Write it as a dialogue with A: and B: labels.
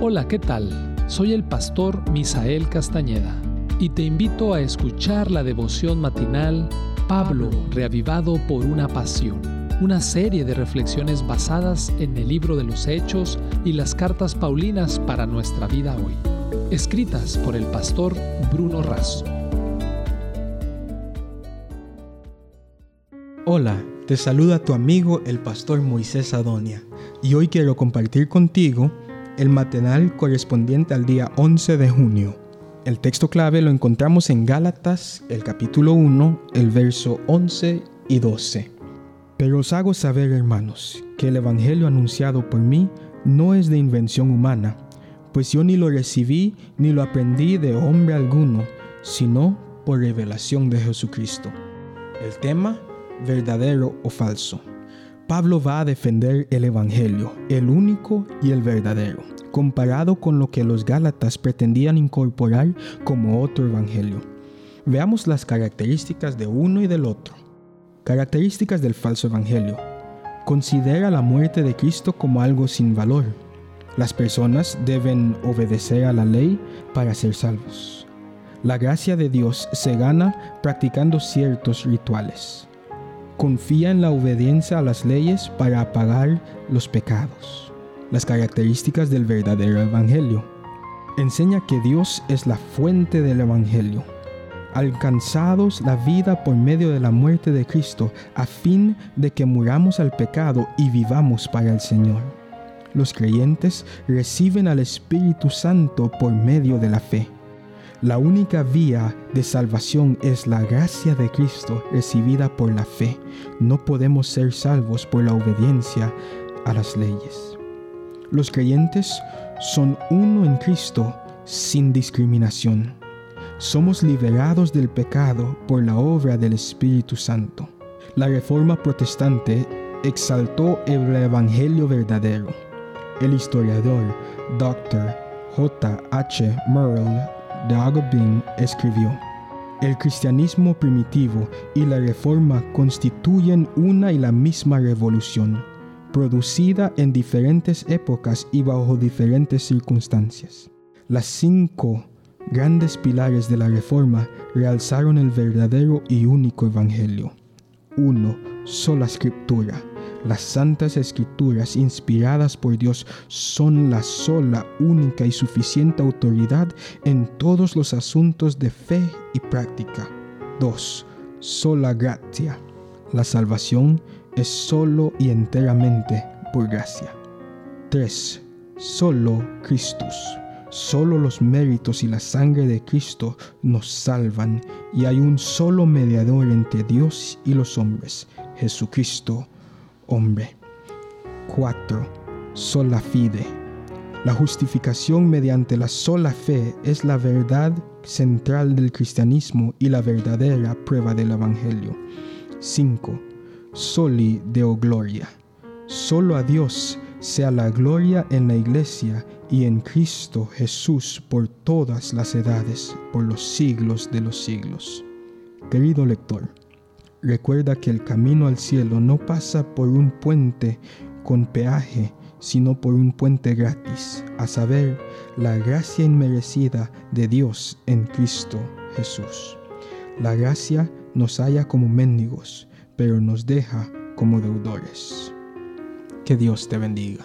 A: Hola, ¿qué tal? Soy el pastor Misael Castañeda y te invito a escuchar la devoción matinal Pablo, reavivado por una pasión, una serie de reflexiones basadas en el libro de los Hechos y las cartas Paulinas para nuestra vida hoy, escritas por el pastor Bruno Razo.
B: Hola, te saluda tu amigo el pastor Moisés Adonia y hoy quiero compartir contigo el matinal correspondiente al día 11 de junio. El texto clave lo encontramos en Gálatas, el capítulo 1, el verso 11 y 12. Pero os hago saber, hermanos, que el Evangelio anunciado por mí no es de invención humana, pues yo ni lo recibí ni lo aprendí de hombre alguno, sino por revelación de Jesucristo. El tema, verdadero o falso. Pablo va a defender el Evangelio, el único y el verdadero, comparado con lo que los Gálatas pretendían incorporar como otro Evangelio. Veamos las características de uno y del otro. Características del falso Evangelio. Considera la muerte de Cristo como algo sin valor. Las personas deben obedecer a la ley para ser salvos. La gracia de Dios se gana practicando ciertos rituales confía en la obediencia a las leyes para apagar los pecados. Las características del verdadero Evangelio. Enseña que Dios es la fuente del Evangelio. Alcanzados la vida por medio de la muerte de Cristo, a fin de que muramos al pecado y vivamos para el Señor. Los creyentes reciben al Espíritu Santo por medio de la fe. La única vía de salvación es la gracia de Cristo recibida por la fe. No podemos ser salvos por la obediencia a las leyes. Los creyentes son uno en Cristo sin discriminación. Somos liberados del pecado por la obra del Espíritu Santo. La Reforma Protestante exaltó el Evangelio verdadero. El historiador Dr. J. H. Merle de escribió, El cristianismo primitivo y la reforma constituyen una y la misma revolución, producida en diferentes épocas y bajo diferentes circunstancias. Las cinco grandes pilares de la reforma realzaron el verdadero y único evangelio. 1. Sola escritura las santas escrituras inspiradas por Dios son la sola, única y suficiente autoridad en todos los asuntos de fe y práctica. 2. Sola gracia. La salvación es solo y enteramente por gracia. 3. Solo Christus. Solo los méritos y la sangre de Cristo nos salvan y hay un solo mediador entre Dios y los hombres, Jesucristo hombre. 4. Sola fide. La justificación mediante la sola fe es la verdad central del cristianismo y la verdadera prueba del Evangelio. 5. Soli Deo Gloria. Solo a Dios sea la gloria en la iglesia y en Cristo Jesús por todas las edades, por los siglos de los siglos. Querido lector, Recuerda que el camino al cielo no pasa por un puente con peaje, sino por un puente gratis, a saber, la gracia inmerecida de Dios en Cristo Jesús. La gracia nos halla como mendigos, pero nos deja como deudores. Que Dios te bendiga.